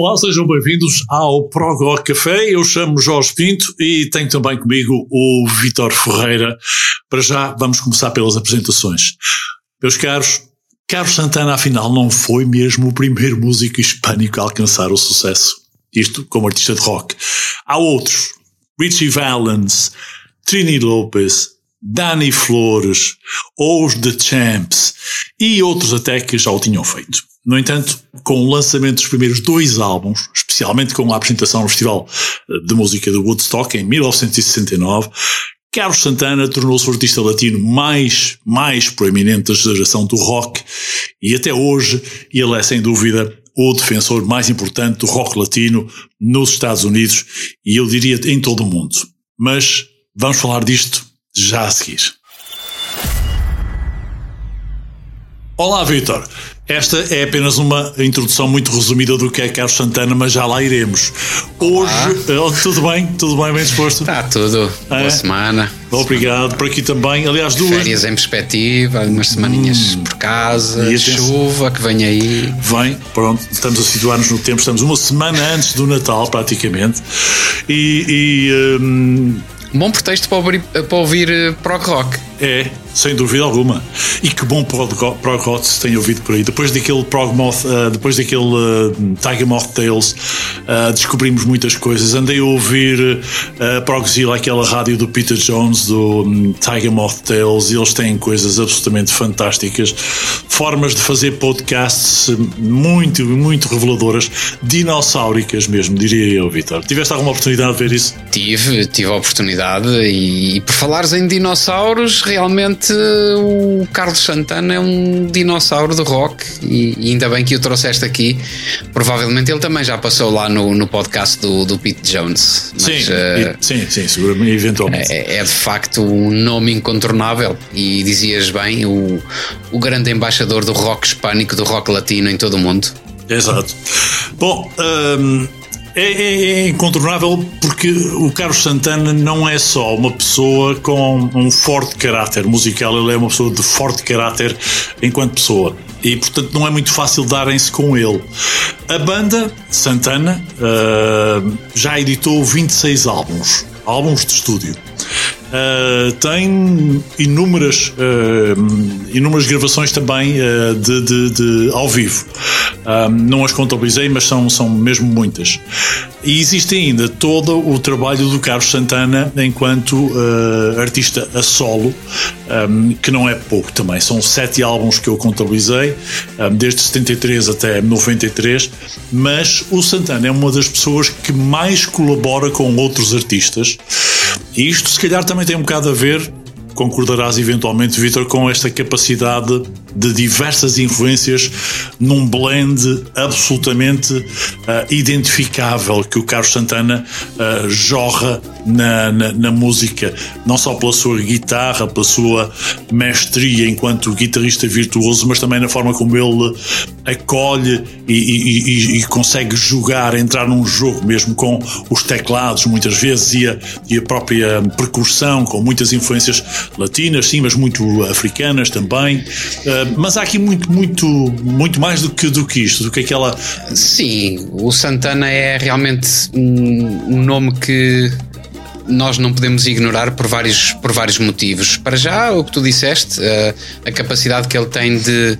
Olá, sejam bem-vindos ao Prog Café. Eu chamo Jorge Pinto e tenho também comigo o Vitor Ferreira. Para já, vamos começar pelas apresentações. Meus caros, Carlos Santana, afinal, não foi mesmo o primeiro músico hispânico a alcançar o sucesso. Isto como artista de rock. Há outros. Richie Valens, Trini Lopez, Danny Flores, os The Champs e outros até que já o tinham feito. No entanto, com o lançamento dos primeiros dois álbuns, especialmente com a apresentação no Festival de Música de Woodstock em 1969, Carlos Santana tornou-se o artista latino mais, mais proeminente da geração do rock e até hoje ele é sem dúvida o defensor mais importante do rock latino nos Estados Unidos e eu diria em todo o mundo. Mas vamos falar disto já a seguir. Olá, Vitor. Esta é apenas uma introdução muito resumida do que é Carlos Santana, mas já lá iremos. Hoje, oh, tudo bem? Tudo bem, bem disposto? Está tudo. É? Boa semana. Obrigado. Por aqui também. Aliás, duas. Férias em perspectiva, umas semaninhas hum. por casa, e chuva que vem aí. Vem, pronto. Estamos a situar-nos no tempo. Estamos uma semana antes do Natal, praticamente. E. e hum, Bom pretexto para ouvir, para ouvir eh, prog rock. É, sem dúvida alguma. E que bom prog, rock se tem ouvido por aí. Depois daquele prog moth, uh, depois daquele uh, Tiger Moth Tales, uh, descobrimos muitas coisas. Andei a ouvir uh, Progzilla, aquela rádio do Peter Jones, do um, Tiger Moth Tales, e eles têm coisas absolutamente fantásticas. Formas de fazer podcasts muito, muito reveladoras, dinossáuricas mesmo, diria eu, Vitor. Tiveste alguma oportunidade de ver isso? Tive, tive a oportunidade, e, e por falares em dinossauros, realmente o Carlos Santana é um dinossauro de rock e, e, ainda bem que o trouxeste aqui. Provavelmente ele também já passou lá no, no podcast do, do Pete Jones. Mas, sim, uh, sim, sim, seguramente, eventualmente. É, é, de facto um nome incontornável e dizias bem, o, o grande embaixador do rock hispânico, do rock latino em todo o mundo. Exato. Bom, um, é, é, é, incontornável porque o Carlos Santana não é só uma pessoa com um forte caráter musical, ele é uma pessoa de forte caráter enquanto pessoa. E portanto não é muito fácil darem-se com ele. A banda Santana uh, já editou 26 álbuns, álbuns de estúdio. Uh, tem inúmeras, uh, inúmeras gravações também uh, de, de, de, ao vivo. não as contabilizei, mas são, são mesmo muitas. E existe ainda todo o trabalho do Carlos Santana enquanto artista a solo, um, que não é pouco também. São sete álbuns que eu contabilizei, um, desde 73 até 93. Mas o Santana é uma das pessoas que mais colabora com outros artistas. E isto, se calhar, também tem um bocado a ver concordarás eventualmente, Vitor, com esta capacidade de diversas influências num blend absolutamente uh, identificável que o Carlos Santana uh, jorra na, na, na, música, não só pela sua guitarra, pela sua mestria enquanto guitarrista virtuoso, mas também na forma como ele acolhe e, e, e, consegue jogar, entrar num jogo mesmo com os teclados, muitas vezes, e a, e a própria percussão, com muitas influências latinas, sim, mas muito africanas também. Uh, mas há aqui muito, muito, muito mais do que, do que isto, do que aquela. Sim, o Santana é realmente um nome que nós não podemos ignorar por vários, por vários motivos. Para já, o que tu disseste, a, a capacidade que ele tem de,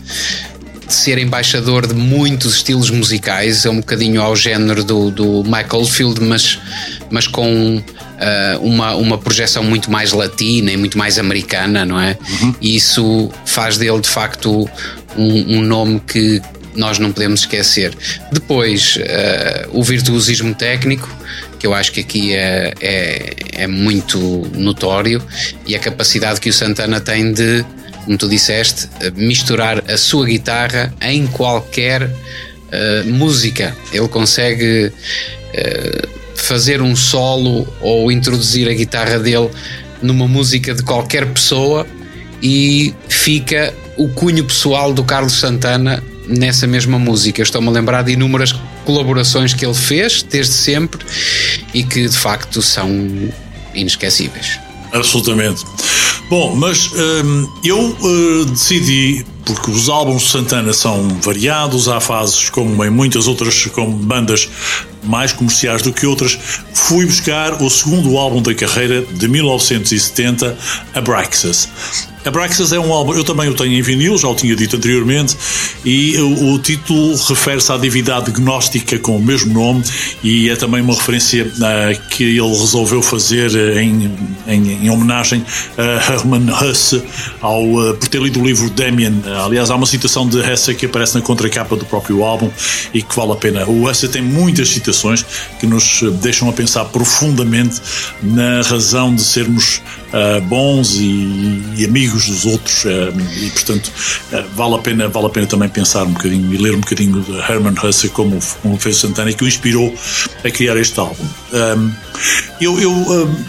de, ser embaixador de muitos estilos musicais, é um bocadinho ao género do, do Michael Field, mas, mas com uh, uma, uma projeção muito mais latina e muito mais americana, não é? Uhum. E isso faz dele de facto um, um nome que nós não podemos esquecer. Depois, uh, o virtuosismo técnico, que eu acho que aqui é, é, é, muito notório, e a capacidade que o Santana tem de, como tu disseste, misturar a sua guitarra em qualquer uh, música. Ele consegue uh, fazer um solo ou introduzir a guitarra dele numa música de qualquer pessoa e fica o cunho pessoal do Carlos Santana nessa mesma música. Estou-me a lembrar de inúmeras colaborações que ele fez desde sempre e que de facto são inesquecíveis. Absolutamente. Bom, mas hum, eu uh, decidi porque os álbuns de Santana são variados, há fases como em muitas outras como bandas mais comerciais do que outras. Fui buscar o segundo álbum da carreira de 1970, Abraxas. Abraxas é um álbum, eu também o tenho em vinil, já o tinha dito anteriormente, e o, o título refere-se à divindade gnóstica com o mesmo nome e é também uma referência uh, que ele resolveu fazer em, em, em homenagem a Hermann Hesse ao, uh, por ter lido o livro Damien. Aliás, há uma citação de Hesse que aparece na contracapa do próprio álbum e que vale a pena. O Hesse tem muitas citações que nos deixam a pensar profundamente na razão de sermos bons e, e, amigos dos outros uh, e portanto uh, vale a pena vale a pena também pensar um bocadinho e ler um bocadinho de Herman Hesse como, como fez Santana e que o inspirou a criar este álbum. Um, eu, eu um,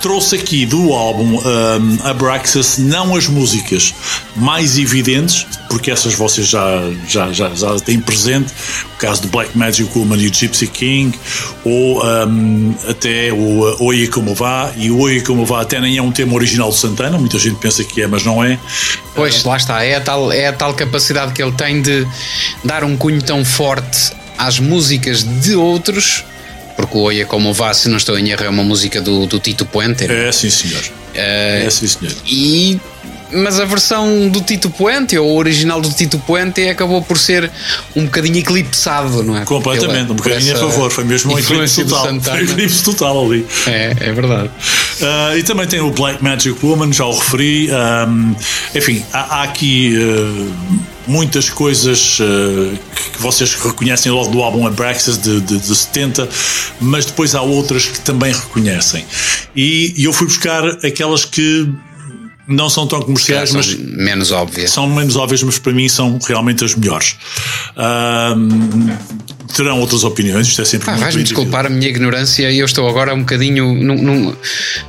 trouxe aqui do álbum um, Abraxas não as músicas mais evidentes, porque essas vocês já, já, já, já têm presente, o caso de Black Magic Woman e Gypsy King, ou um, até o Oye Como Vá, e o Oye Como Vá até nem é um tema original de Santana, muita gente pensa que é, mas não é. Pois, lá está, é a tal, é a tal capacidade que ele tem de dar um cunho tão forte às músicas de outros porque o Oia Como Vá, se não estou em erro, é uma música do, do Tito Puente. É, sim, senhor. É, é sim, senhor. E mas a versão do Tito Puente, ou o original do Tito Puente, acabou por ser um bocadinho eclipsado, não é? Completamente, um bocadinho a favor, foi mesmo um eclipse total. Foi um eclipse total ali. É, é verdade. Uh, e também tem o Black Magic Woman, já o referi. Um, enfim, há, há aqui. Uh, muitas coisas uh, que vocês reconhecem logo do álbum Abraxas de, de, de 70, mas depois há outras que também reconhecem. E, e eu fui buscar aquelas que não são tão comerciais, são mas menos óbvias. São menos óbvias, mas para mim são realmente as melhores. Um, terão outras opiniões, isto é sempre ah, Vais-me desculpar a minha ignorância e eu estou agora um bocadinho. Não, não,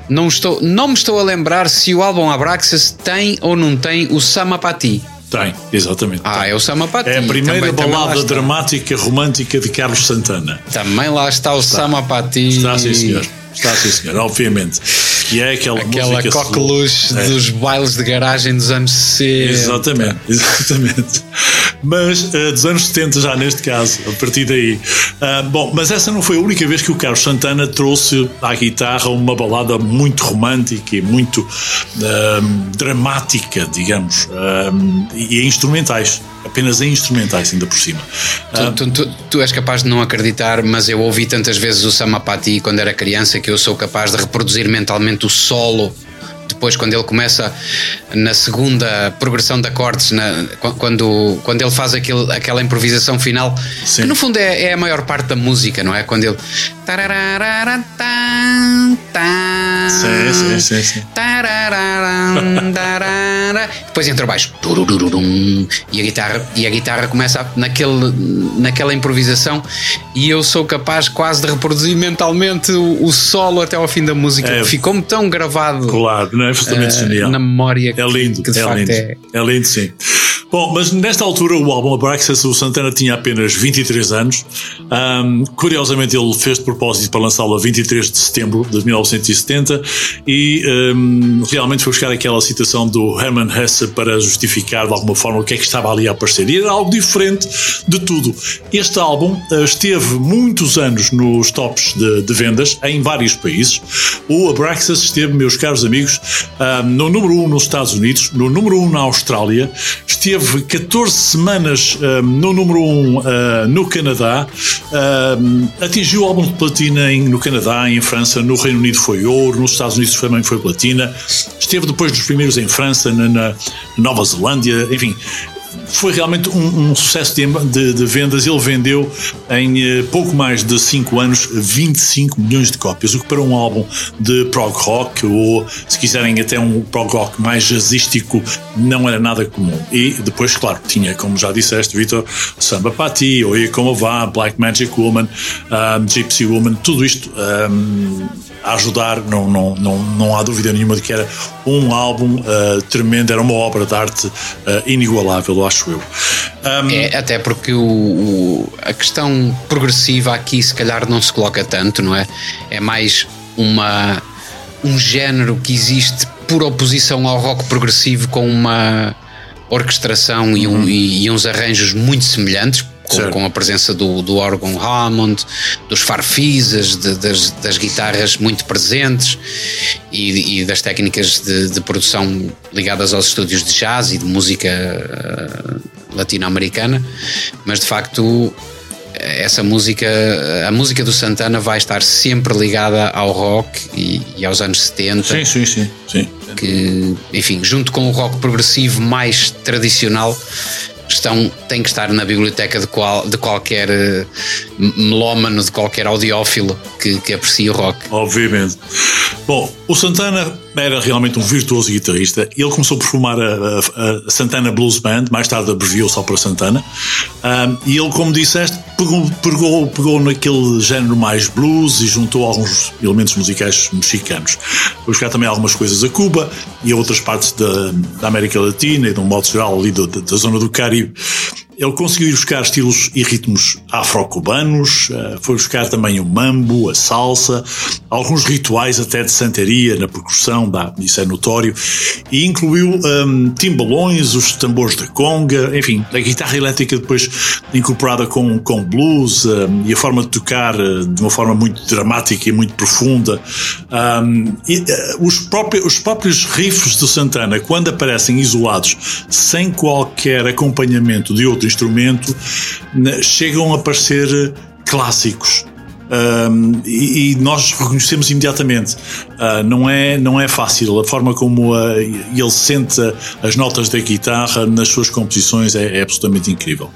não, estou, não me estou a lembrar se o álbum Abraxas tem ou não tem o Samapati. Tem, exatamente. Ah, tem. é o Samapati. É a primeira também, balada também dramática romântica de Carlos Santana. Também lá está o está. Samapati. Está, sim, senhor. Está, sim, senhor, obviamente que é aquela, aquela coqueluche é. dos bailes de garagem dos anos 60. Exatamente, exatamente. Mas uh, dos anos 70 já neste caso, a partir daí. Uh, bom, mas essa não foi a única vez que o Carlos Santana trouxe à guitarra uma balada muito romântica e muito uh, dramática, digamos, e instrumentais apenas em instrumentais, ainda por cima. Tu, tu, tu, tu, és capaz de não acreditar, mas eu ouvi tantas vezes o Samapati quando era criança que eu sou capaz de reproduzir mentalmente o solo depois quando ele começa na segunda progressão de acordes, na, quando, quando ele faz aquele, aquela improvisação final, sim. que no fundo é, é, a maior parte da música, não é? Quando ele. Sim, sim, sim. sim. Depois entra o baixo e a guitarra, e a guitarra começa naquele, naquela improvisação e eu sou capaz quase de reproduzir mentalmente o, o solo até ao fim da música. É, Ficou-me tão gravado. Claro, não é absolutamente uh, genial. Na memória é lindo, que de é facto lindo. é. É lindo, sim. Bom, mas nesta altura o álbum Abraxas, o Santana tinha apenas 23 anos. Um, curiosamente, ele fez de propósito para lançá-lo a 23 de setembro de 1970 e um, realmente foi buscar aquela citação do Hermann Hesse para justificar de alguma forma o que é que estava ali a aparecer. E era algo diferente de tudo. Este álbum uh, esteve muitos anos nos tops de, de, vendas em vários países. O Abraxas esteve, meus caros amigos, um, no número 1 um nos Estados Unidos, no número 1 um na Austrália, esteve esteve 14 semanas uh, no número 1 um, uh, no Canadá, uh, atingiu o álbum de platina em, no Canadá, em França, no Reino Unido foi ouro, nos Estados Unidos também foi platina, esteve depois dos primeiros em França, na, na Nova Zelândia, enfim, foi realmente um, um sucesso de, de, de, vendas. Ele vendeu em uh, pouco mais de 5 anos 25 milhões de cópias, o que para um álbum de prog rock, ou se quiserem até um prog rock mais jazzístico, não era nada comum. E depois, claro, tinha, como já disseste, Vitor, Samba Pati, Oye Como Vá, Black Magic Woman, um, Gypsy Woman, tudo isto. Um, a ajudar, não, não, não, não há dúvida nenhuma de que era um álbum uh, tremendo, era uma obra de arte uh, inigualável, acho eu. Um, é, até porque o, o, a questão progressiva aqui se calhar não se coloca tanto, não é? É mais uma, um género que existe por oposição ao rock progressivo com uma orquestração e, um, e, e uns arranjos muito semelhantes, com, com, a presença do, do órgão Hammond, dos farfisas, de, das, das, guitarras muito presentes e, e das técnicas de, de, produção ligadas aos estúdios de jazz e de música uh, latino-americana, mas de facto essa música, a música do Santana vai estar sempre ligada ao rock e, e aos anos 70. Sim, sim, sim, sim. Que, enfim, junto com o rock progressivo mais tradicional, estão, têm que estar na biblioteca de, qual, de qualquer uh, melómano, de qualquer audiófilo que, que aprecie o rock. Obviamente. Bom, o Santana era realmente um virtuoso guitarrista ele começou por formar a, a, a Santana Blues Band, mais tarde abreviou só para Santana. Um, e ele, como disseste, pegou, pegou, pegou naquele género mais blues e juntou alguns elementos musicais mexicanos. Foi buscar também algumas coisas a Cuba e a outras partes da, da América Latina e, de um modo geral, ali da, da zona do Caribe. Ele conseguiu ir buscar estilos e ritmos afro-cubanos, eh, foi buscar também o mambo, a salsa, alguns rituais até de santeria na percussão, isso é notório, e incluiu um, timbalões, os tambores da conga, enfim, a guitarra elétrica depois incorporada com, com blues um, e a forma de tocar uh, de uma forma muito dramática e muito profunda. Um, e, uh, os, próprios, os próprios riffs do Santana, quando aparecem isolados, sem qualquer acompanhamento de outro instrumento, chegam a parecer clássicos. Um, e, e, nós reconhecemos imediatamente. Uh, não, é, não é fácil. A forma como uh, ele sente as notas da guitarra nas suas composições é, é absolutamente incrível.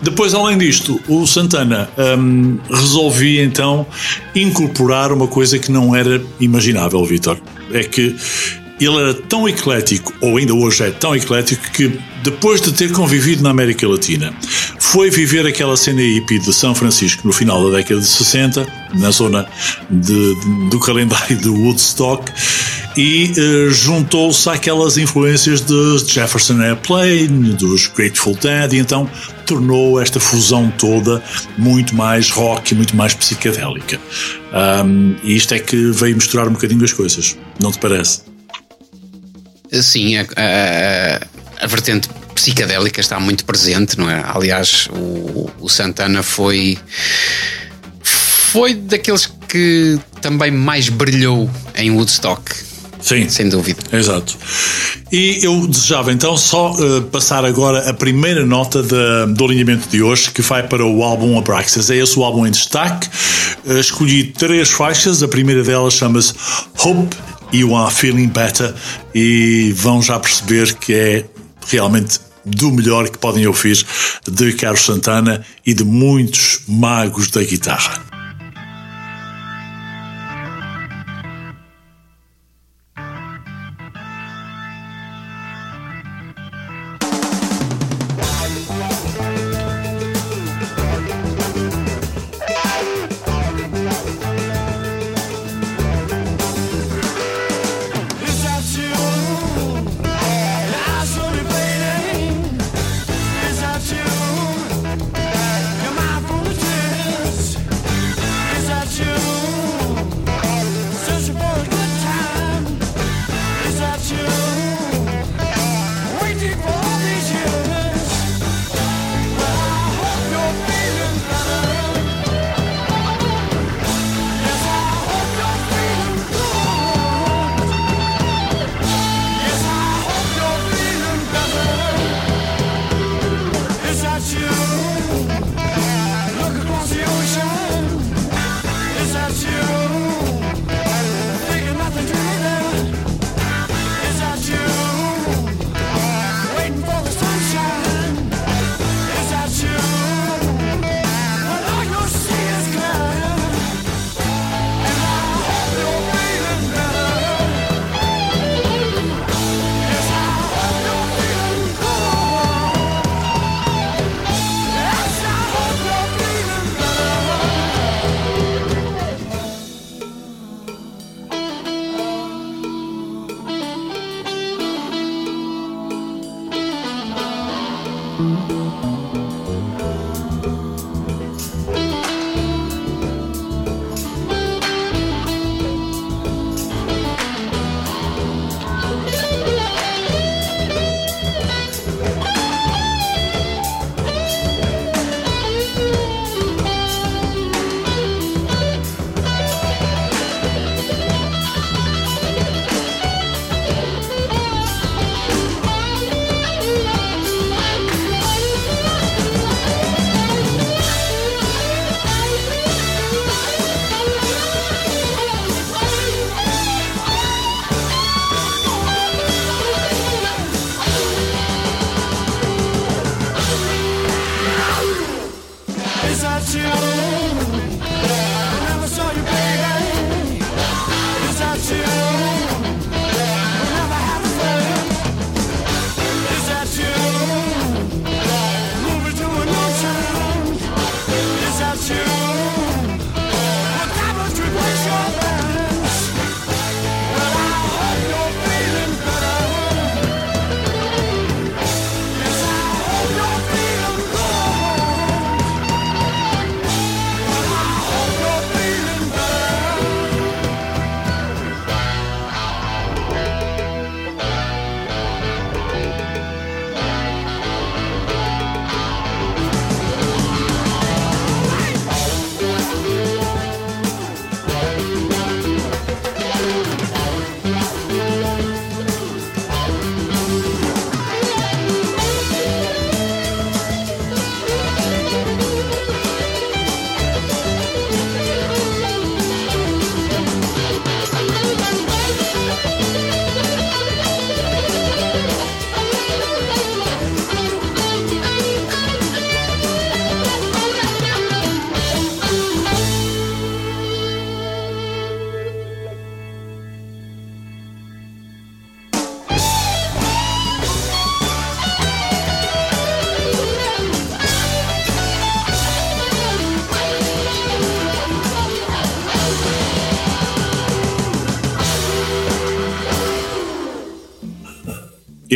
Depois, além disto, o Santana um, resolvia então incorporar uma coisa que não era imaginável, Vitor. É que ele era tão eclético, ou ainda hoje é tão eclético, que depois de ter convivido na América Latina, foi viver aquela cena hippie de São Francisco no final da década de 60, na zona de, de, do calendário do Woodstock, e uh, juntou-se àquelas influências de Jefferson Airplane, dos Grateful Dead, e então tornou esta fusão toda muito mais rock, muito mais psicadélica. Um, e isto é que veio misturar um bocadinho as coisas, não te parece? Sim, a, a, a, vertente psicadélica está muito presente, não é? Aliás, o, o Santana foi foi daqueles que também mais brilhou em Woodstock. Sim. Sem dúvida. Exato. E eu desejava então só uh, passar agora a primeira nota de, do alinhamento de hoje, que vai para o álbum Abraxas. É esse o álbum em destaque. Uh, escolhi três faixas. A primeira delas chama-se Hope You Are Feeling Better e vão já perceber que é realmente do melhor que podem ouvir de Carlos Santana e de muitos magos da guitarra.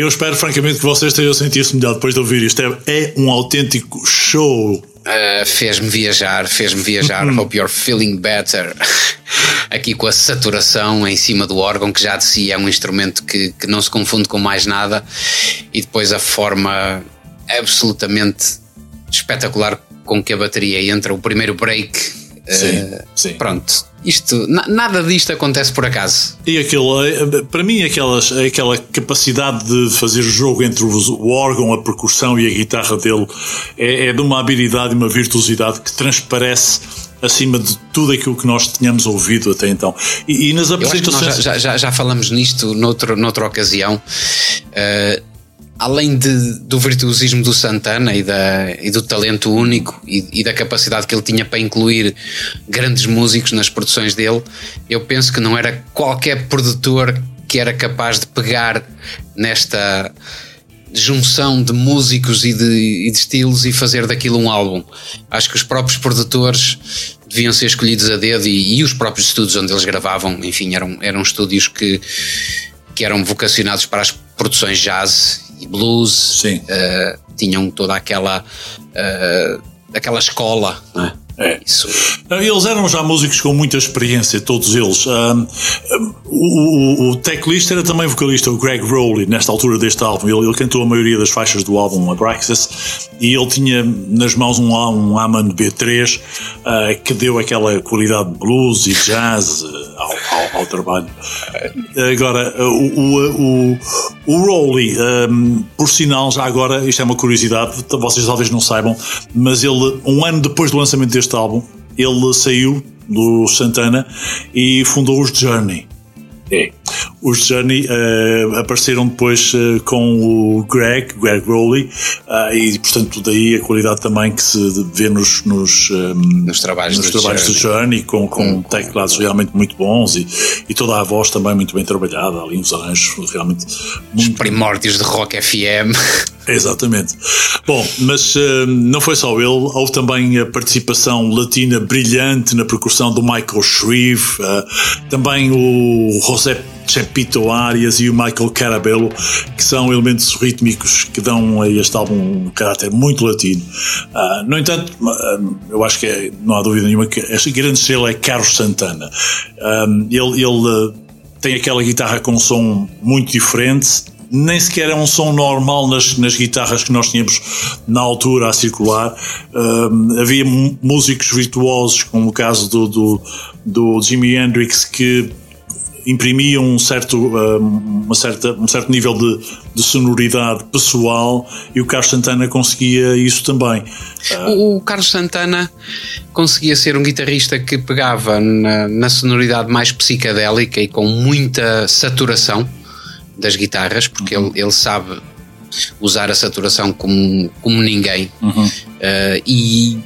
Eu espero, francamente, que vocês tenham sentido-se melhor depois de ouvir isto. É, é um autêntico show. Uh, fez-me viajar, fez-me viajar. Uhum. Hope you're feeling better. Aqui com a saturação em cima do órgão, que já de si é um instrumento que, que não se confunde com mais nada, e depois a forma absolutamente espetacular com que a bateria entra, o primeiro break. Sim, uh, sim. Pronto, isto, nada disto acontece por acaso. E aquilo, eh, para mim, aquelas, aquela capacidade de fazer jogo entre o órgão, a percussão e a guitarra dele é, é de uma habilidade e uma virtuosidade que transparece acima de tudo aquilo que nós tínhamos ouvido até então. E, e nas apresentações. Já, já, já, falamos nisto noutro, noutra ocasião. Uh, além de, do virtuosismo do Santana e, da, e do talento único e, e, da capacidade que ele tinha para incluir grandes músicos nas produções dele, eu penso que não era qualquer produtor que era capaz de pegar nesta junção de músicos e de, e de estilos e fazer daquilo um álbum. Acho que os próprios produtores deviam ser escolhidos a dedo e, os próprios estúdios onde eles gravavam, enfim, eram, eram estúdios que, que eram vocacionados para as produções jazz e blues, uh, tinham toda aquela, uh, aquela escola, não é? É. Isso. Eles eram já músicos com muita experiência, todos eles. Um, o, o, o teclista era também vocalista, o Greg Rowley, nesta altura deste álbum. Ele, ele cantou a maioria das faixas do álbum Abraxas e ele tinha nas mãos um, um Hammond B3 uh, que deu aquela qualidade de blues e jazz ao, ao, ao, trabalho. Agora, o, o, o, o Rowley, um, por sinal, já agora, isto é uma curiosidade, vocês talvez não saibam, mas ele, um ano depois do lançamento deste álbum, ele saiu do Santana e fundou os Journey. É. Os Journey uh, apareceram depois uh, com o Greg, Greg Rowley, uh, e portanto daí a qualidade também que se vê nos, nos, um, nos trabalhos, nos do, trabalhos Journey. do Journey, com, com hum. teclados realmente muito bons e, e toda a voz também muito bem trabalhada, ali uns arranjos realmente muito. Os primórdios de Rock FM. Exatamente. Bom, mas uh, não foi só ele, houve também a participação latina brilhante na percussão do Michael Shreve, também o José Chepito Arias e o Michael Carabello, que são elementos rítmicos que dão a este álbum um caráter muito latino. Uh, no entanto, eu acho que é, não há dúvida nenhuma que esta grande estrela é Carlos Santana. ele, ele tem aquela guitarra com um som muito diferente, nem sequer é um som normal nas, nas guitarras que nós tínhamos na altura a circular. Uh, havia músicos virtuosos, como o caso do, do, do Jimi Hendrix, que imprimiam um certo, uh, uma certa, um certo nível de, de, sonoridade pessoal e o Carlos Santana conseguia isso também. O, o Carlos Santana conseguia ser um guitarrista que pegava na, na sonoridade mais psicadélica e com muita saturação das guitarras, porque uhum. ele, ele sabe usar a saturação como, como ninguém uhum. uh, e,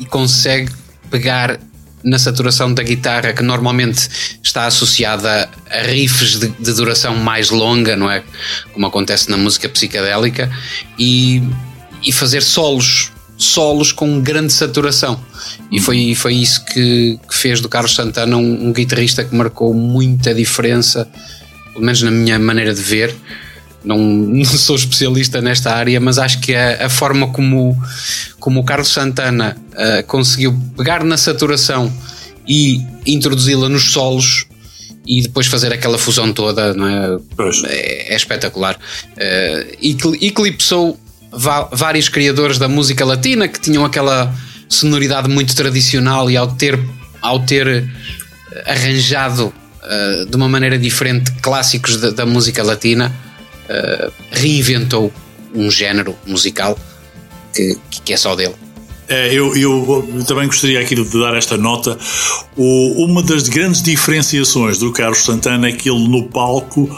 e consegue pegar na saturação da guitarra que normalmente está associada a riffs de, de, duração mais longa, não é? Como acontece na música psicadélica, e, e fazer solos, solos com grande saturação. E foi, foi isso que, que fez do Carlos Santana um, um guitarrista que marcou muita diferença pelo menos na minha maneira de ver. Não, não sou especialista nesta área, mas acho que a, a forma como, como o Carlos Santana uh, conseguiu pegar na saturação e introduzi-la nos solos e depois fazer aquela fusão toda não é? É, é, espetacular. Uh, eclipsou vários criadores da música latina que tinham aquela sonoridade muito tradicional e ao ter, ao ter arranjado uh, de uma maneira diferente clássicos da, da música latina, uh, reinventou um género musical que, que é só dele. É, eu, eu, também gostaria aqui de dar esta nota. O, uma das grandes diferenciações do Carlos Santana é que ele no palco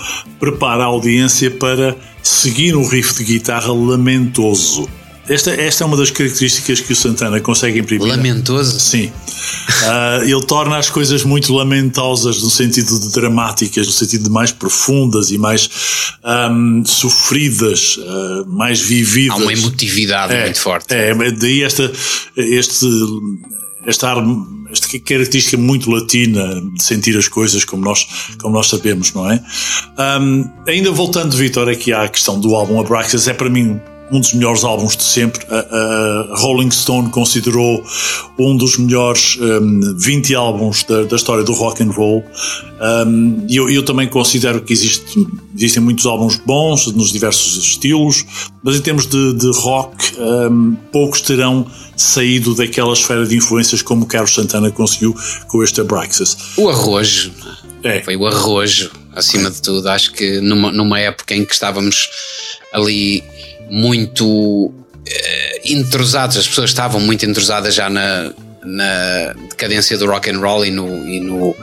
prepara a audiência para seguir um riff de guitarra lamentoso. Esta, esta é uma das características que o Santana consegue imprimir. Lamentoso? Sim. Uh, ele torna as coisas muito lamentosas no sentido de dramáticas, no sentido de mais profundas e mais um, sofridas, uh, mais vividas. Há uma emotividade é, muito forte. É, daí esta, este, esta, esta característica muito latina de sentir as coisas como nós, como nós sabemos, não é? Um, ainda voltando, Vitor, aqui à questão do álbum Abraxas, é para mim um dos melhores álbuns de sempre. A, a Rolling Stone considerou um dos melhores um, 20 álbuns da, da, história do rock and roll. Um, eu, eu também considero que existe, existem muitos álbuns bons nos diversos estilos, mas em termos de, de rock, um, poucos terão saído daquela esfera de influências como Carlos Santana conseguiu com este Abraxas. O arrojo. É. Foi o arrojo, acima é. de tudo. Acho que numa, numa época em que estávamos ali muito uh, entrosados, as pessoas estavam muito entrosadas já na, na decadência do rock and roll e no, e no,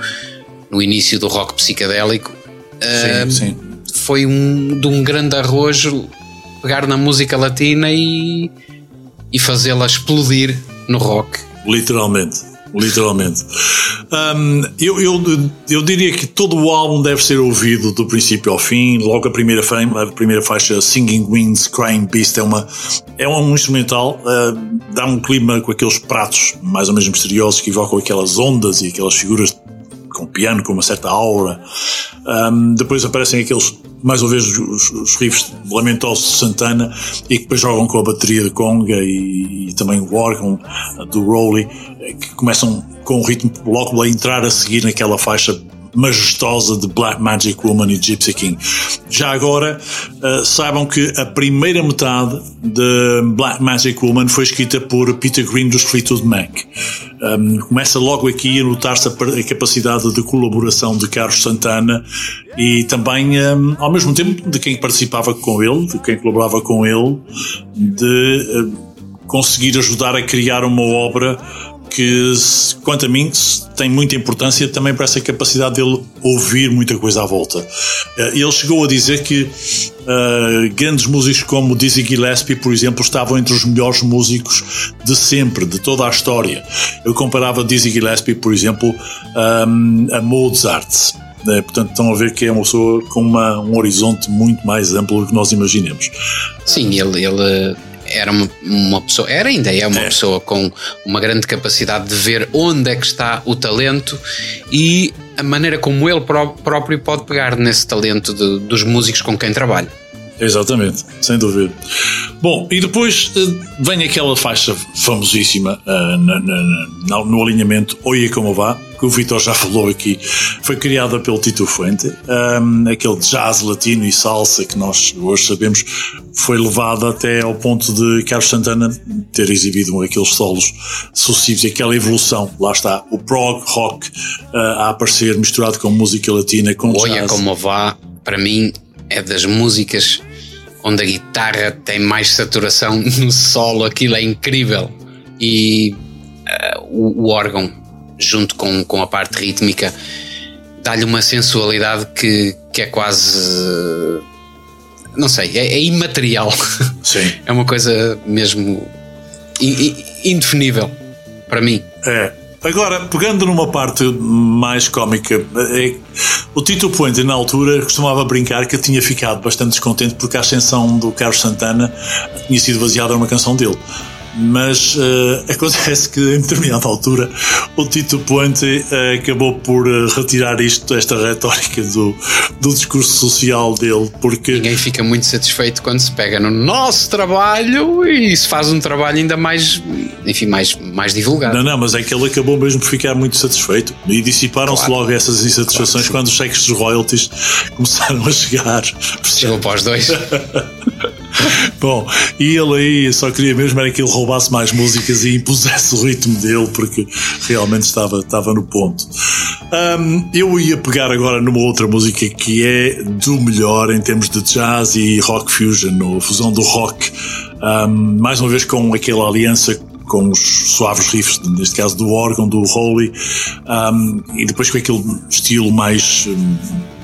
no início do rock psicadélico. Uh, sim, sim. Foi um, de um grande arrojo pegar na música latina e, e fazê-la explodir no rock. Literalmente literalmente. Um, eu, eu, eu diria que todo o álbum deve ser ouvido do princípio ao fim. Logo a primeira, a primeira faixa, Singing Winds, Crying Beast, é, uma, é um instrumental, uh, dá um clima com aqueles pratos mais ou menos misteriosos que evocam aquelas ondas e aquelas figuras com piano, com uma certa aura. Um, depois aparecem aqueles, mais uma vez, os, os riffs lamentosos de Santana e que depois jogam com a bateria de conga e, e também o órgão do Rowley, que começam com o ritmo logo a entrar a seguir naquela faixa majestosa de Black Magic Woman e Gypsy King. Já agora, uh, saibam que a primeira metade de Black Magic Woman foi escrita por Peter Green dos Fleetwood Mac. Um, começa logo aqui a notar-se a, capacidade de colaboração de Carlos Santana e também, um, ao mesmo tempo, de quem participava com ele, de quem colaborava com ele, de uh, conseguir ajudar a criar uma obra que, quanto a mim, tem muita importância também para essa capacidade dele ouvir muita coisa à volta. Eh, ele chegou a dizer que uh, grandes músicos como Dizzy Gillespie, por exemplo, estavam entre os melhores músicos de sempre, de toda a história. Eu comparava Dizzy Gillespie, por exemplo, um, a Mozart. É, portanto, estão a ver que é uma pessoa com uma, um horizonte muito mais amplo do que nós imaginemos. Sim, ele, ele era uma, uma pessoa, era ainda é uma é. pessoa com uma grande capacidade de ver onde é que está o talento e a maneira como ele pró próprio pode pegar nesse talento de, dos músicos com quem trabalha. Exatamente, sem dúvida. Bom, e depois uh, vem aquela faixa famosíssima uh, na, na, no alinhamento Oye Como Vá, que o Vitor já falou aqui. Foi criada pelo Tito Fuente, um, aquele jazz latino e salsa que nós hoje sabemos foi levado até ao ponto de Carlos Santana ter exibido aqueles solos sucessivos e aquela evolução. Lá está, o prog rock uh, a aparecer misturado com música latina, com Oye Como Vá, para mim, é das músicas onde a guitarra tem mais saturação no solo, aquilo é incrível. E uh, o, o, órgão, junto com, com a parte rítmica, dá-lhe uma sensualidade que, que é quase. Não sei, é, é, imaterial. Sim. é uma coisa mesmo indefinível para mim. É. Agora, pegando numa parte mais cómica, é, o Tito Puente, na altura, costumava brincar que tinha ficado bastante descontente porque a ascensão do Carlos Santana tinha sido baseada numa canção dele mas uh, acontece que em determinada altura o Tito Puente uh, acabou por uh, retirar isto, esta retórica do, do discurso social dele, porque ninguém fica muito satisfeito quando se pega no nosso trabalho e se faz um trabalho ainda mais, enfim, mais, mais divulgado. Não, não, mas é que ele acabou mesmo por ficar muito satisfeito e dissiparam-se claro. logo essas insatisfações claro, quando os cheques dos royalties começaram a chegar. Chegou para os dois. Bom, e ele aí só queria mesmo era que ele roubasse mais músicas e impusesse o ritmo dele, porque realmente estava, estava no ponto. Um, eu ia pegar agora numa outra música que é do melhor em termos de jazz e rock fusion, ou fusão do rock, um, mais uma vez com aquela aliança com os suaves riffs, neste caso do órgão, do Holy, um, e depois com aquele estilo mais.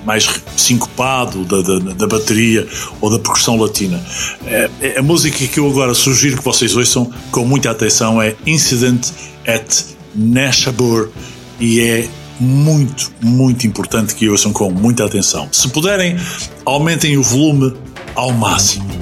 Mais sincopado da, da, da, bateria ou da percussão latina. É, é, a música que eu agora sugiro que vocês ouçam com muita atenção é Incident at Neshabur e é muito, muito importante que ouçam com muita atenção. Se puderem, aumentem o volume ao máximo.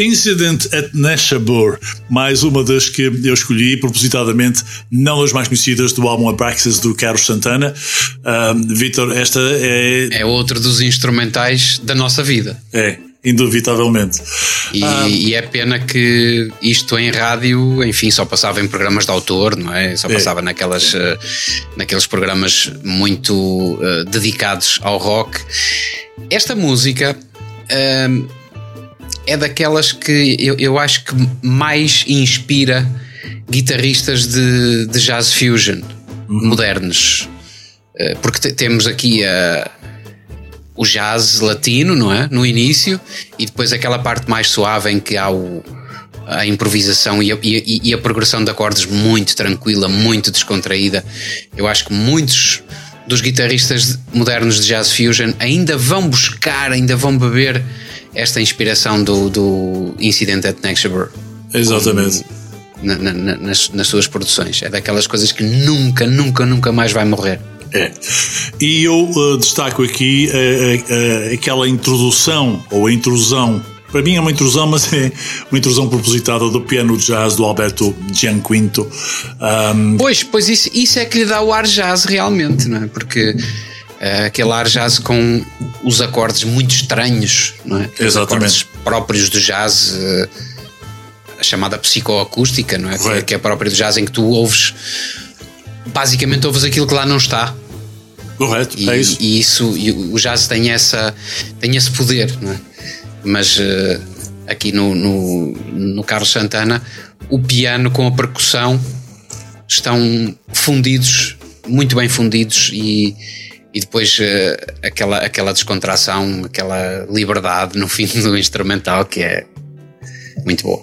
Incident at Neshabur, mais uma das que eu escolhi propositadamente, não das mais conhecidas do álbum Abraxas do Carlos Santana. Uh, Vitor, esta é. É outro dos instrumentais da nossa vida. É, indubitavelmente. E, ah, e, é pena que isto em rádio, enfim, só passava em programas de autor, não é? Só é. passava é. naquelas, uh, naqueles programas muito uh, dedicados ao rock. Esta música. É daquelas que eu, eu acho que mais inspira guitarristas de, de jazz fusion uhum. modernos. Eh, porque temos aqui a, o jazz latino, não é? No início, e depois aquela parte mais suave em que há o, a improvisação e a, e, e a, progressão de acordes muito tranquila, muito descontraída. Eu acho que muitos dos guitarristas modernos de jazz fusion ainda vão buscar, ainda vão beber esta inspiração do, do Incident at Nextdoor. Exatamente. Na, na, nas, nas suas produções. É daquelas coisas que nunca, nunca, nunca mais vai morrer. É. E eu uh, destaco aqui uh, uh, aquela introdução, ou a intrusão, para mim é uma intrusão, mas é uma intrusão propositada do piano jazz do Alberto Gianquinto. Um... Pois, pois isso, isso é que lhe dá o ar jazz realmente, não é? Porque uh, aquele ar jazz com os acordes muito estranhos, não é? Exatamente. Os acordes próprios do jazz, uh, a chamada psicoacústica, não é? Que, que é própria do jazz, em que tu ouves, basicamente ouves aquilo que lá não está. Correto, e, é isso. E isso, e o jazz tem, essa, tem esse poder, não é? Mas uh, aqui no, no, no Carlos Santana, o piano com a percussão estão fundidos, muito bem fundidos e, e depois uh, aquela, aquela descontração, aquela liberdade no fim do instrumental que é muito boa.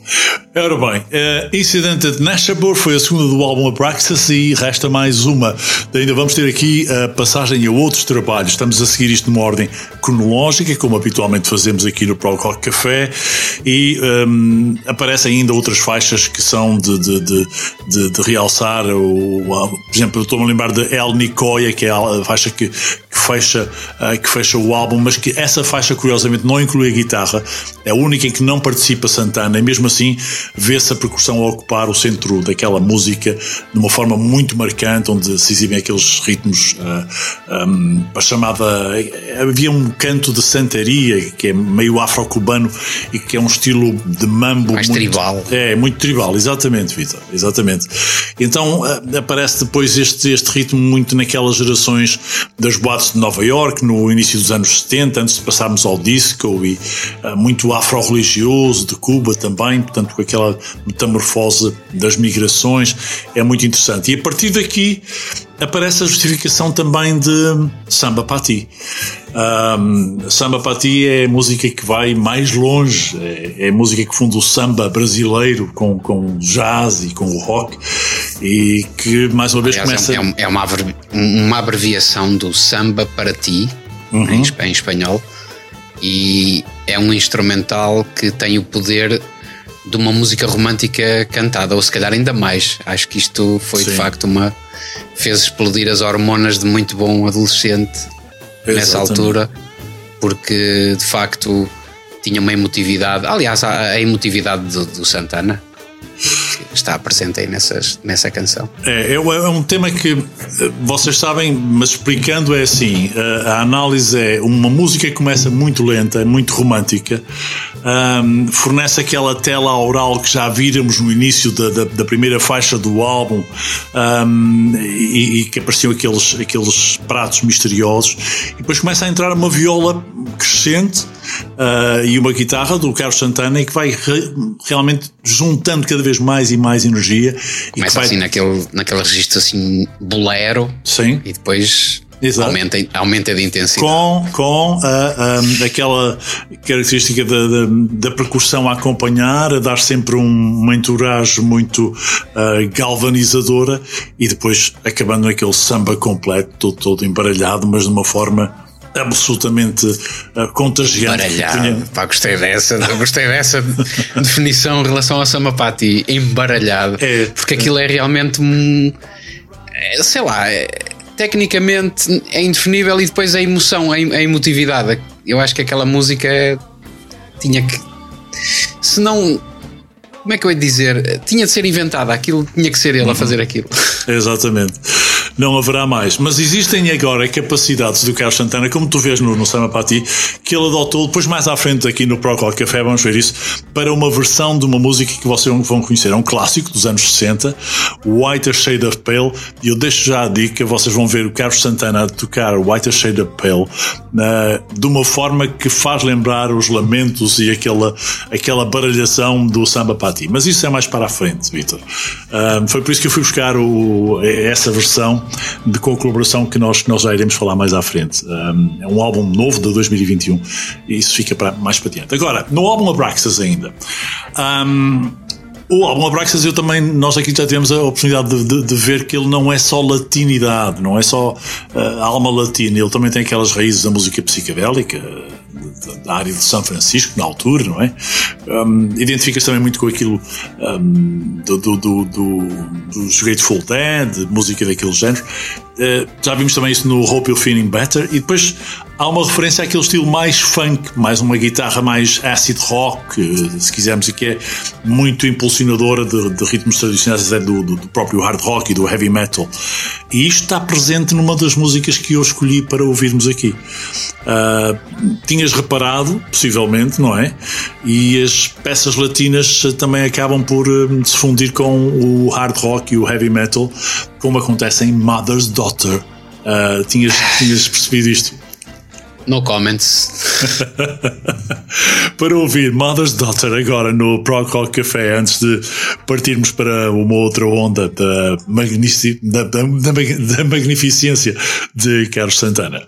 Ora bem, uh, Incident at Nashabur foi a segunda do álbum Abraxas e resta mais uma. Ainda vamos ter aqui a passagem a outros trabalhos. Estamos a seguir isto numa ordem cronológica, como habitualmente fazemos aqui no Pro Rock Café, e um, aparecem ainda outras faixas que são de, de, de, de, de realçar. O, por exemplo, estou-me a lembrar de El Nicoya, que é a faixa que, que, fecha, uh, que fecha o álbum, mas que essa faixa, curiosamente, não inclui a guitarra, é a única em que não participa Santana, e mesmo assim vê-se a percussão a ocupar o centro daquela música de uma forma muito marcante, onde se exibem aqueles ritmos, uh, um, a chamada. Havia um canto de santaria que é meio afro-cubano e que é um estilo de mambo. Mais muito, tribal. É, muito tribal, exatamente, Vitor, exatamente. Então aparece depois este, este ritmo muito naquelas gerações das boates de Nova York, no início dos anos 70, antes de passarmos ao disco e uh, muito afro-religioso de Cuba também, portanto com aquela metamorfose das migrações, é muito interessante. E a partir daqui aparece a justificação também de Samba Pati. Um, samba Pati é música que vai mais longe, é, é música que funda o samba brasileiro com, com jazz e com o rock e que mais uma vez Aliás, começa. É, é uma, uma abreviação do samba para ti, uhum. em, em espanhol, e é um instrumental que tem o poder de uma música romântica cantada, ou se calhar ainda mais. Acho que isto foi Sim. de facto uma. fez explodir as hormonas de muito bom adolescente Exatamente. nessa altura, porque de facto tinha uma emotividade. Aliás, a, emotividade do, do Santana está presente aí nessas, nessa canção. É, é, um tema que eh, vocês sabem, mas explicando é assim: a, a análise é uma música que começa muito lenta, muito romântica, um, fornece aquela tela oral que já víramos no início da, da, da primeira faixa do álbum um, e, e, que apareciam aqueles, aqueles pratos misteriosos, e depois começa a entrar uma viola crescente uh, e uma guitarra do Carlos Santana e que vai re, realmente juntando cada vez mais e mais energia. Começa vai... assim naquele, naquele registro assim bolero Sim. e depois Exato. Aumenta, aumenta de intensidade. Com, com a, a, aquela característica da, da, da, percussão a acompanhar, a dar sempre um, uma entourage muito uh, galvanizadora e depois acabando naquele samba completo, todo, todo embaralhado, mas de uma forma absolutamente uh, contagiante. Embaralhado. Pá, gostei dessa, gostei dessa definição em relação ao Samapati, embaralhado. É, porque aquilo é realmente um. É, sei lá, é, tecnicamente é indefinível e depois a emoção, a emotividade. Eu acho que aquela música tinha que se não como é que eu ia dizer? Tinha de ser inventada, aquilo tinha que ser ele a fazer aquilo. Exatamente não haverá mais. Mas existem agora capacidades do Carlos Santana, como tu vês no, no Sama Pati, que ele adotou, depois mais à frente aqui no Procol Café, vamos ver isso, para uma versão de uma música que vocês vão conhecer. É um clássico dos anos 60, Whiter Shade of Pale, e eu deixo já a dica, vocês vão ver o Carlos Santana tocar Whiter Shade of Pale uh, de uma forma que faz lembrar os lamentos e aquela, aquela baralhação do Samba Pati. Mas isso é mais para a frente, Vitor. Uh, foi por isso que eu fui buscar o, essa versão de colaboração que nós, que nós já iremos falar mais à frente. Um, é um álbum novo de 2021 e isso fica para, mais para diante. Agora, no álbum Abraxas ainda. Um, o álbum Abraxas, eu também, nós aqui já tivemos a oportunidade de, de, de, ver que ele não é só latinidade, não é só uh, alma latina, ele também tem aquelas raízes da música psicadélica, da área de São Francisco, na altura, não é? Um, Identifica-se também muito com aquilo um, do, do, do, do, dos Grateful Dead, música daquele género. Uh, já vimos também isso no Hope You're Feeling Better. E depois há uma referência àquele estilo mais funk, mais uma guitarra mais acid rock, eh, se quisermos, e que é muito impulsionadora de, de ritmos tradicionais do, do, do, próprio hard rock e do heavy metal. E isto está presente numa das músicas que eu escolhi para ouvirmos aqui. Uh, tinhas reparado, possivelmente, não é? E as peças latinas também acabam por um, se fundir com o hard rock e o heavy metal, como acontece em Mother's Daughter. Uh, tinhas, tinhas percebido isto? No comments. para ouvir Mother's Daughter agora no Prog Rock Café, antes de partirmos para uma outra onda da, da, da, da magnificência de Carlos Santana.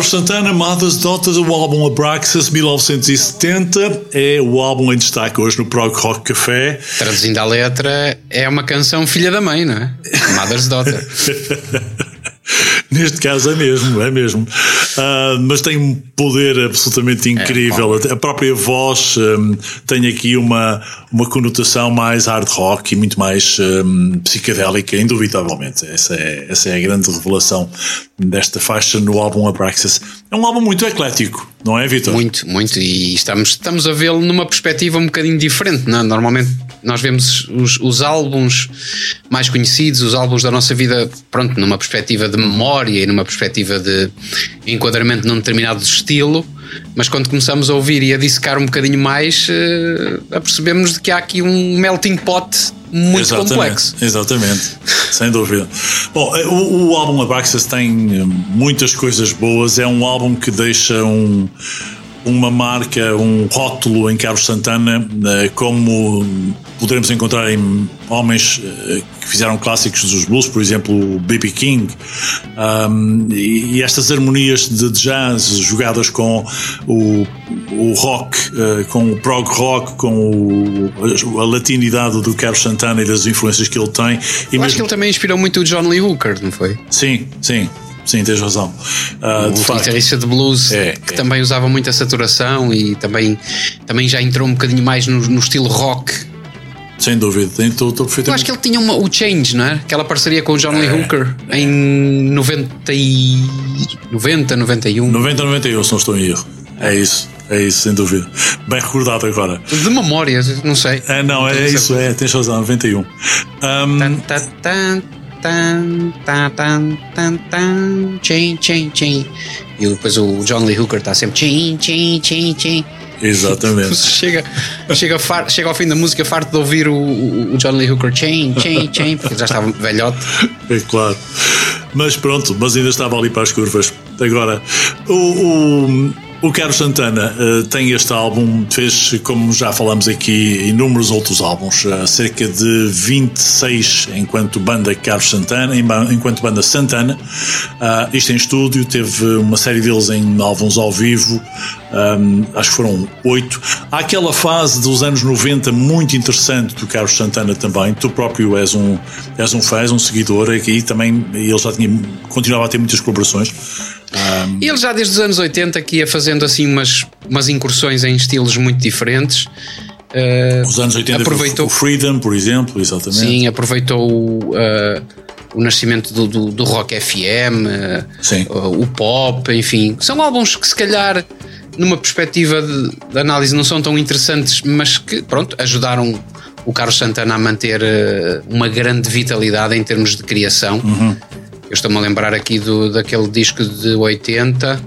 Carlos Santana, Mother's Daughters, o álbum Abraxas 1970, é o álbum em destaque hoje no Prog Rock Café. Traduzindo a letra, é uma canção filha da mãe, não é? Mother's Daughter. Neste caso é mesmo, é mesmo. Uh, mas tem um poder absolutamente é, incrível. É, a própria voz um, tem aqui uma, uma conotação mais hard rock e muito mais um, psicadélica, indubitavelmente. Essa é, essa é a grande revelação desta faixa no álbum Abraxas. É um álbum muito eclético, não é, Vitor? Muito, muito. E estamos, estamos a vê-lo numa perspectiva um bocadinho diferente. Não? É? Normalmente nós vemos os, os álbuns mais conhecidos, os álbuns da nossa vida, pronto, numa perspectiva de memória e numa perspectiva de enquadramento num determinado estilo, mas quando começamos a ouvir e a dissecar um bocadinho mais, uh, apercebemos de que há aqui um melting pot muito exatamente, complexo. Exatamente, sem dúvida. Bom, eh, o, o álbum Abraxas tem muitas coisas boas, é um álbum que deixa um uma marca, um rótulo em Carlos Santana, eh, como poderemos encontrar em homens eh, que fizeram clássicos dos blues, por exemplo, o B.B. King, um, e, estas harmonias de jazz jogadas com o, o rock, uh, com o prog rock, com o, a latinidade do Carlos Santana e das influências que ele tem. E Eu mesmo... acho que ele também inspirou muito o John Lee Hooker, não foi? Sim, sim. Sim, tens razão. Uh, o guitarrista de blues é, que é. também usava muita saturação e também, também já entrou um bocadinho mais no, no estilo rock. Sem dúvida, estou perfeitamente. Eu acho que ele tinha uma, o Change, não é? Aquela parceria com o John Lee é, Hooker em 90, e... 90, 91. 90, 91, se não estou em erro. É isso. É isso, sem dúvida. Bem recordado agora. De memória, não sei. É, não, é, isso, é, tens razão, 91. Um, tan, tan, tan tan, tan, tan, tan, tan, chain, chain, chain. E depois o John Lee Hooker está sempre chain, chain, chain, chain. Exatamente. chega, chega, far, chega ao fim da música farto de ouvir o, o, John Lee Hooker chain, chain, chain, porque já estava velhote. É claro. Mas pronto, mas ainda estava ali para as curvas. Agora, o, o o Carlos Santana uh, tem este álbum, fez, como já falamos aqui, inúmeros outros álbuns, uh, cerca de 26 enquanto banda Carlos Santana, enquanto banda Santana. Uh, isto em estúdio, teve uma série deles em álbuns ao vivo, um, acho que foram oito. Há aquela fase dos anos 90 muito interessante do Carlos Santana também. Tu próprio és um, és um fã, és um seguidor aqui também. Ele já tinha, continuava a ter muitas colaborações. Um... Ele já desde os anos 80 que ia fazendo assim umas, umas incursões em estilos muito diferentes. Uh, Os anos 80 aproveitou, o Freedom, por exemplo, exatamente. Sim, aproveitou uh, o nascimento do, do, do Rock FM, uh, o pop, enfim. São álbuns que se calhar numa perspectiva de, de, análise não são tão interessantes, mas que pronto, ajudaram o Carlos Santana a manter uma grande vitalidade em termos de criação. Uhum. Eu estou-me a lembrar aqui do, daquele disco de 80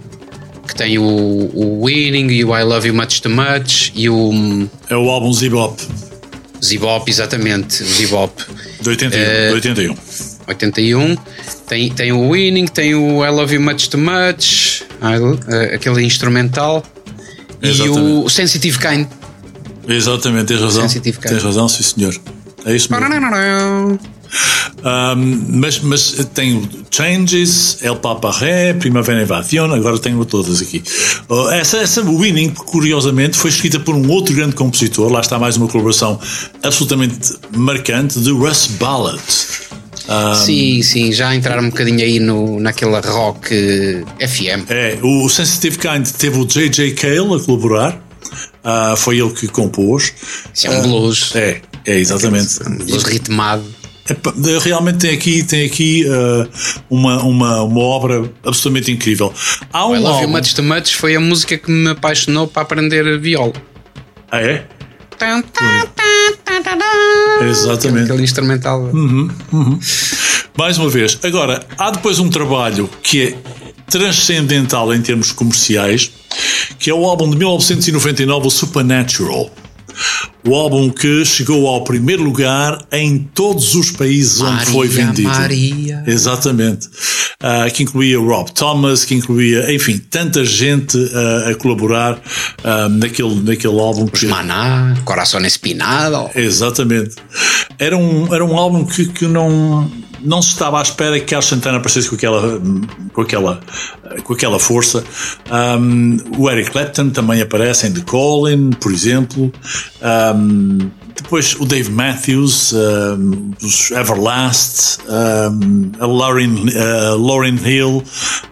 que tem o, o Winning e o I Love You Much Too Much e o. É o álbum Zibop. Zibop, exatamente, Zibop. De 81. Uh, de 81. 81. Tem, tem o Winning, tem o I Love You Much Too Much, uh, aquele instrumental. Exatamente. E o Sensitive Kind. Exatamente, tens razão. Sensitive Kind. Tens razão, sim senhor. É isso mesmo. Um, mas, mas tenho Changes, El Papa Ré, Primavera Invasion, agora tenho todas aqui. Uh, essa, essa Winning, curiosamente, foi escrita por um outro grande compositor, lá está mais uma colaboração absolutamente marcante, de Russ Ballard. Um, sim, sim, já entraram um bocadinho aí no, naquela rock FM. É, o Sensitive Kind teve o J.J. Cale a colaborar. Uh, foi ele que compôs. Isso é um blues. Uh, é, é exatamente. Um blues ritmado. Realmente tem aqui, tem aqui uh, uma, uma, uma obra absolutamente incrível. Há um I Love álbum... You Much Too Much foi a música que me apaixonou para aprender viola. Ah, é? Exatamente. Aquele instrumental. Uhum, uhum. Mais uma vez, agora, há depois um trabalho que é transcendental em termos comerciais, que é o álbum de 1999, o Supernatural. O álbum que chegou ao primeiro lugar em todos os países Maria, onde foi vendido. Maria. Exatamente. Uh, que incluía Rob Thomas, que incluía, enfim, tanta gente uh, a colaborar uh, naquele, naquele álbum. Os que... Maná, Coração Espinado. Exatamente. Era um, era um álbum que, que não não se estava à espera que Carlos Santana aparecesse com aquela, com aquela, com aquela força. Um, o Eric Clapton também aparece em The Colin, por exemplo. Um, depois o Dave Matthews, um, os Everlast, um, a Lauren, uh, Lauren Hill,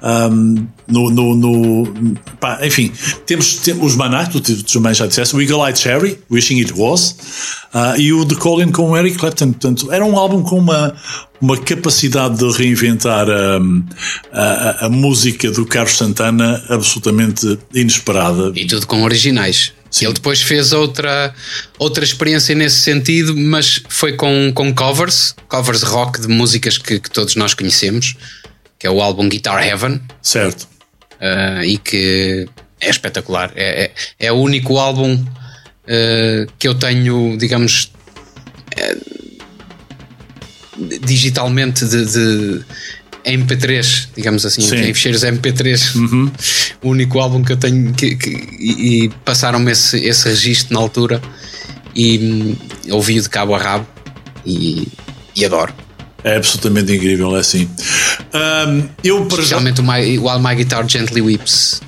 um, no, no, no pá, enfim, temos, temos os Maná, tu, também já disseste, o Eagle Eye Cherry, Wishing It Was, uh, e o The Colin com o Eric Clapton. Portanto, era um álbum com uma, uma capacidade de reinventar a, a, a música do Carlos Santana absolutamente inesperada. E tudo com originais. Sim. Ele depois fez outra, outra experiência nesse sentido, mas foi com, com covers, covers rock de músicas que, que todos nós conhecemos, que é o álbum Guitar Heaven. Certo. Uh, e que é espetacular. É, é, é o único álbum uh, que eu tenho, digamos, uh, digitalmente de, de MP3, digamos assim, Sim. em fecheiros MP3. Uhum. O único álbum que eu tenho que, que e, e passaram-me esse, esse registro na altura e hum, ouvi-o de cabo a rabo e, e adoro. É absolutamente incrível, é assim. Um, eu, Especialmente já... o, My, o All My Guitar Gently Weeps.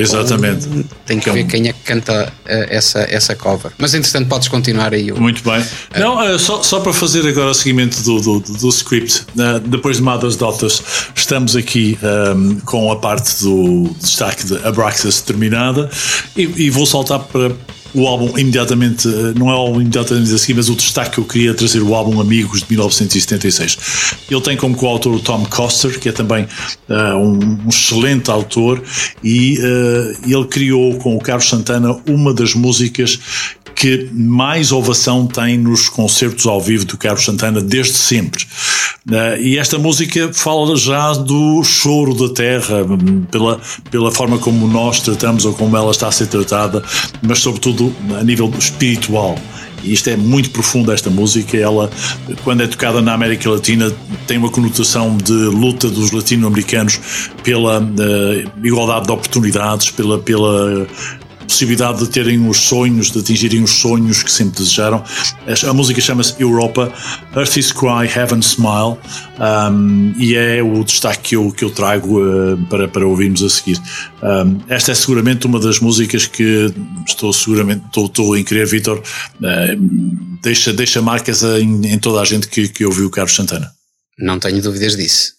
Exatamente. tem que, que ver quem é que canta uh, essa, essa cover. Mas entretanto podes continuar aí. Muito bem. Uh, Não, uh, só, só para fazer agora o seguimento do, do, do script, depois de Mother's Daughters, estamos aqui um, com a parte do destaque de Abraxas terminada e, e vou saltar para o álbum imediatamente, eh, não é o álbum imediatamente a seguir, mas o destaque que eu queria trazer o álbum Amigos de 1976. Ele tem como coautor o Tom Coster, que é também uh, um, um, excelente autor, e uh, ele criou com o Carlos Santana uma das músicas que mais ovação tem nos concertos ao vivo do Carlos Santana desde sempre. Uh, e esta música fala já do choro da terra, pela, pela forma como nós tratamos ou como ela está a ser tratada, mas sobretudo a nível espiritual. E isto é muito profundo, esta música. Ela, quando é tocada na América Latina, tem uma conotação de luta dos latino-americanos pela uh, igualdade de oportunidades, pela, pela possibilidade de terem os sonhos, de atingirem os sonhos que sempre desejaram. A música chama-se Europa, Earth is Cry, Heaven Smile, um, e é o destaque que eu, que eu trago uh, para, para ouvirmos a seguir. Um, esta é seguramente uma das músicas que estou seguramente, estou, estou em querer, Vitor, uh, deixa, deixa marcas em, em toda a gente que, que ouviu o Carlos Santana. Não tenho dúvidas disso.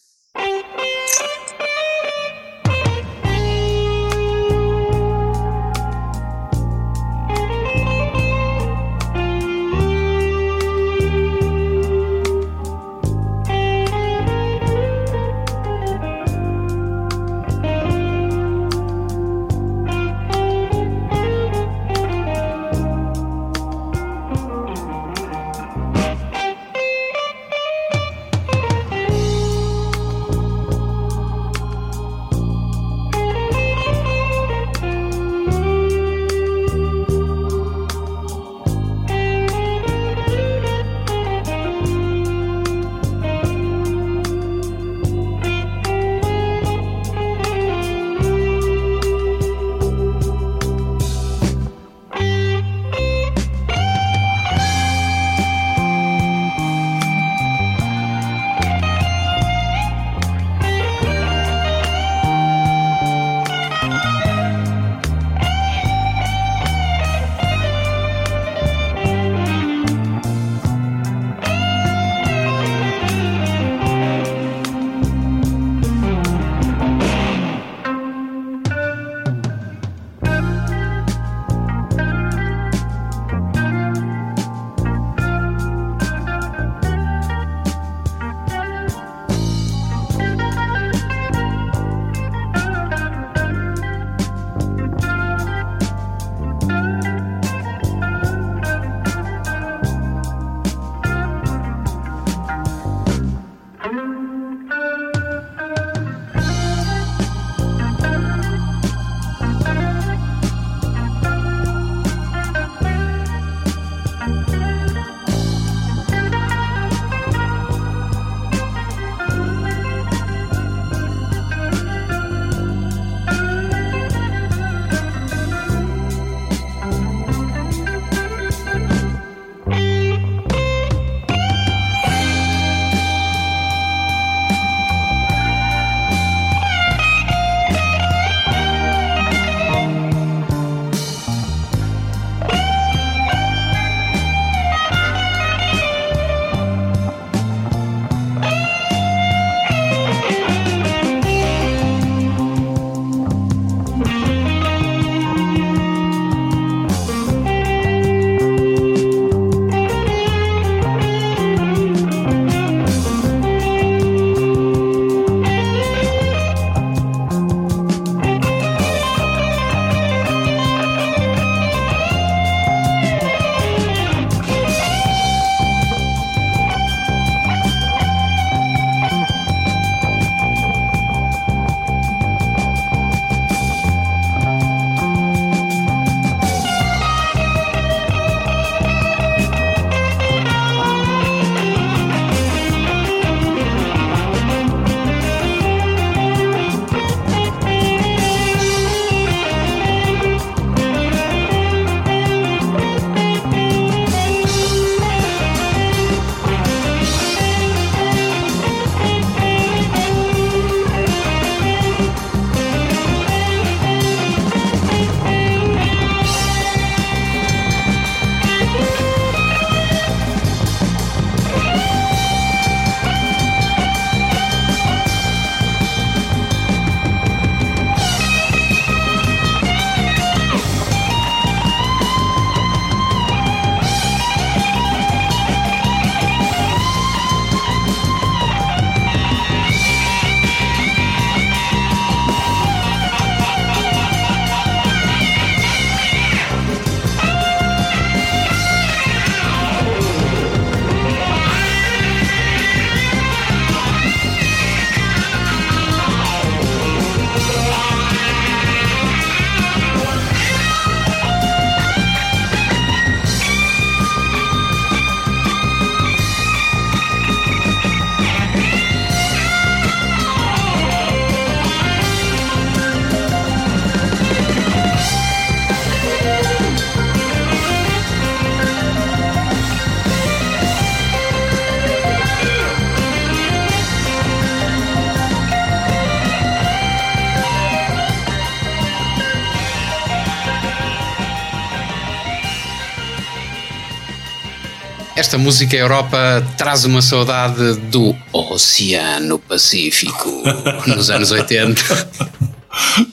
Esta música Europa traz uma saudade do Oceano Pacífico nos anos 80.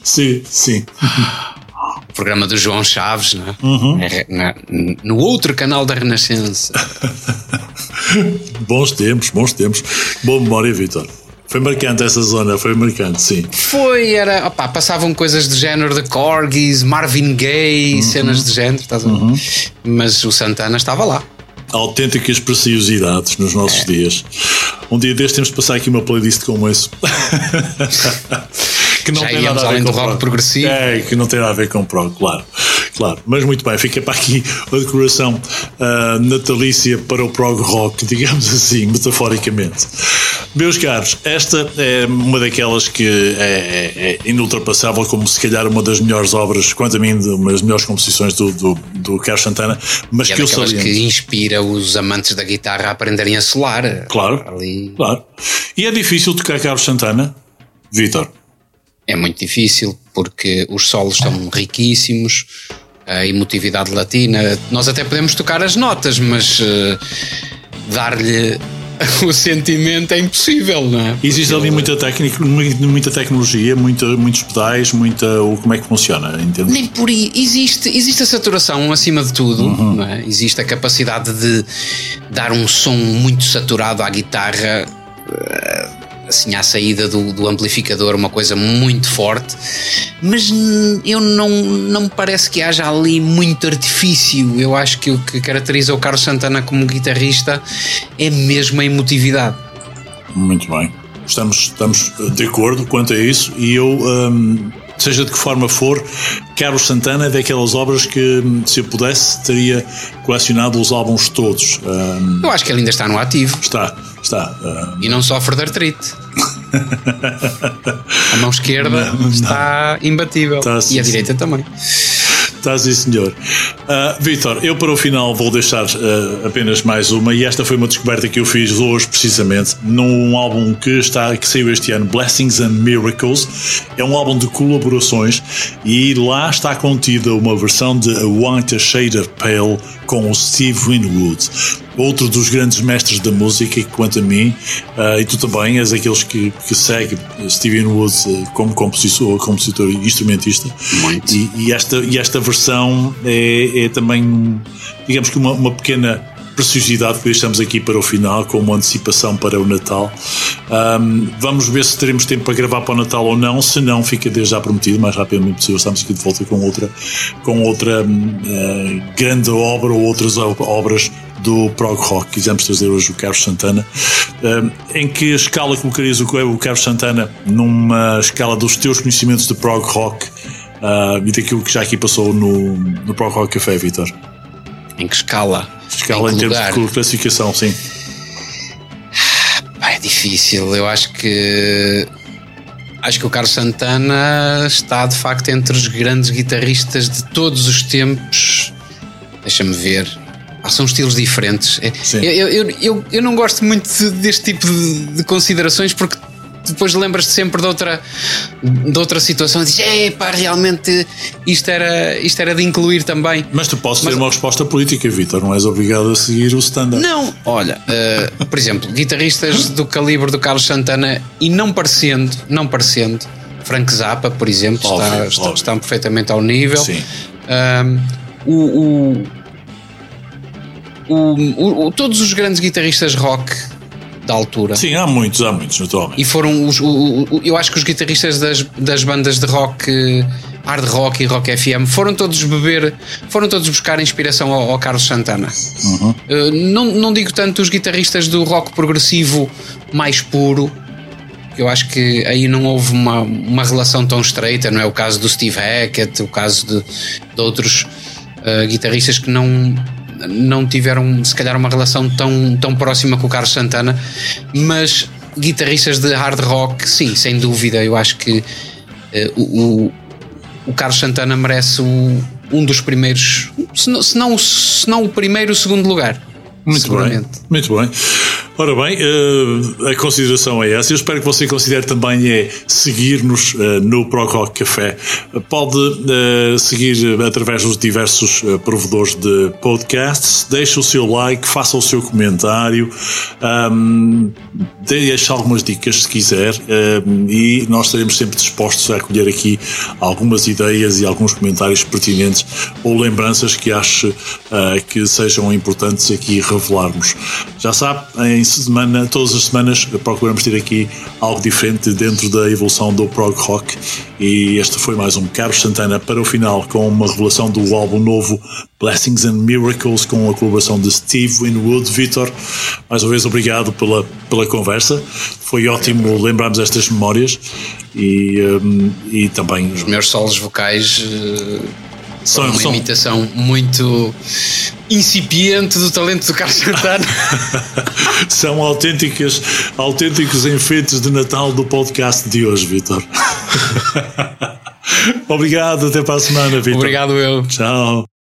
Sim, sim. O programa do João Chaves, não é? Uhum. Na, no outro canal da Renascença. bons tempos, bons tempos. Boa memória, Vitor. Foi marcante essa zona, foi marcante, sim. Foi, era, opá, passavam coisas de género de Corgis, Marvin Gaye, uhum. cenas de género, estás a ver? Uhum. Mas o Santana estava lá autênticas preciosidades nos nossos é. dias. Um dia destes temos de passar aqui uma playlist como esse. que não Já tem nada a ver com rock prog. progressivo. É, que não tem nada a ver com prog, claro. Claro, mas muito bem, fica para aqui a decoração uh, natalícia para o prog rock, digamos assim, metaforicamente. Meus caros, esta é uma daquelas que é, é, é inultrapassável, como se calhar uma das melhores obras, quanto a mim, uma das melhores composições do, do, do Carlos Santana, mas e que é eu saliento. que inspira os amantes da guitarra a aprenderem a solar. Claro, ali. claro. E é difícil tocar Carlos Santana, Vitor? É muito difícil, porque os solos são riquíssimos, a emotividade latina. Nós até podemos tocar as notas, mas uh, dar-lhe o sentimento é impossível, não é? Existe ali muita técnica, muita tecnologia, muita, muitos pedais, muita. Como é que funciona? Entende? Nem por aí. Existe, existe a saturação acima de tudo, uhum. é? Existe a capacidade de dar um som muito saturado à guitarra assim à saída do, do, amplificador, uma coisa muito forte, mas eu não, não me parece que haja ali muito artifício. Eu acho que o que caracteriza o Carlos Santana como guitarrista é mesmo a emotividade. Muito bem. Estamos, estamos de acordo quanto a isso e eu. Hum, seja de que forma for, Carlos Santana é daquelas obras que, se eu pudesse, teria colecionado os álbuns todos. Um, eu acho que ele ainda está no ativo. Está, Está. Uh... E não sofre de artrite. a mão esquerda não, está não. imbatível. Está, sim, e a direita sim. também. Está sim, senhor. Uh, Vitor, eu para o final vou deixar uh, apenas mais uma, e esta foi uma descoberta que eu fiz hoje, precisamente, num álbum que, está, que saiu este ano, Blessings and Miracles. É um álbum de colaborações e lá está contida uma versão de A White Shade of Pale com o Steve Winwood outro dos grandes mestres da música, quanto a mim, uh, e tu também és aqueles que, que segue Steven Woods uh, como compositor, compositor e instrumentista. Muito. E, e, esta, e esta versão é, é também, digamos que uma, uma pequena preciosidade que deixamos aqui para o final, com uma antecipação para o Natal. Um, vamos ver se teremos tempo para gravar para o Natal ou não. Se não, fica desde já prometido, mais rapidamente possível. Estamos aqui de volta com outra, com outra uh, grande obra ou outras obras do prog rock. Quisemos trazer hoje o Carlos Santana. Um, em que escala colocarias o Carlos Santana numa escala dos teus conhecimentos de prog rock uh, e daquilo que já aqui passou no, no Prog Rock Café, Vitor? Em que escala? Escala em, em termos de classificação, sim. É difícil. Eu acho que acho que o Carlos Santana está de facto entre os grandes guitarristas de todos os tempos. Deixa-me ver. Ah, são estilos diferentes. É, eu, eu, eu, eu, não gosto muito deste tipo de, de considerações porque depois lembras-te sempre de outra, de outra situação e dizes, pá, realmente isto era, isto era de incluir também. Mas tu podes Mas, ter uma resposta política, Vitor, não és obrigado a seguir o standard. Não, olha, uh, por exemplo, guitarristas do calibre do Carlos Santana e não parecendo, não parecendo, Frank Zappa, por exemplo, óbvio, está, está, estão perfeitamente ao nível. Sim. o, o, o, o, todos os grandes guitarristas rock da altura. Sim, há muitos, há muitos, naturalmente. E foram os. O, o, eu acho que os guitarristas das, das bandas de rock, hard rock e rock FM, foram todos beber, foram todos buscar inspiração ao, ao Carlos Santana. Uhum. Uh, não, não digo tanto os guitarristas do rock progressivo mais puro. Eu acho que aí não houve uma, uma relação tão estreita, não é o caso do Steve Hackett, o caso de, de outros uh, guitarristas que não não tiveram se calhar uma relação tão, tão próxima com o Carlos Santana, mas guitarristas de hard rock, sim, sem dúvida, eu acho que uh, o, o Carlos Santana merece o, um dos primeiros, se não, se não, se não o primeiro, o segundo lugar. Muito bem. Muito bem. Ora bem, uh, a consideração é essa. Eu espero que você considere também é seguir-nos uh, no Prococ Café. Pode uh, seguir através dos diversos provedores de podcasts. Deixe o seu like, faça o seu comentário, um, deixe algumas dicas se quiser um, e nós estaremos sempre dispostos a acolher aqui algumas ideias e alguns comentários pertinentes ou lembranças que ache que sejam importantes aqui revelarmos. Já sabe, em semana, todas as semanas procuramos ter aqui algo diferente dentro da evolução do prog rock e este foi mais um Carlos Santana para o final com uma revelação do álbum novo Blessings and Miracles com a colaboração de Steve Winwood. Vitor, mais uma vez obrigado pela, pela conversa. Foi ótimo lembrarmos estas memórias e, um, e também os meus solos vocais. Uh são, uma são... imitação muito incipiente do talento do Carlos Santana. são autênticas, autênticos enfeites de Natal do podcast de hoje, Vitor. Obrigado, até para a semana, Vitor. Obrigado, eu. Tchau.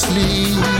Sleep.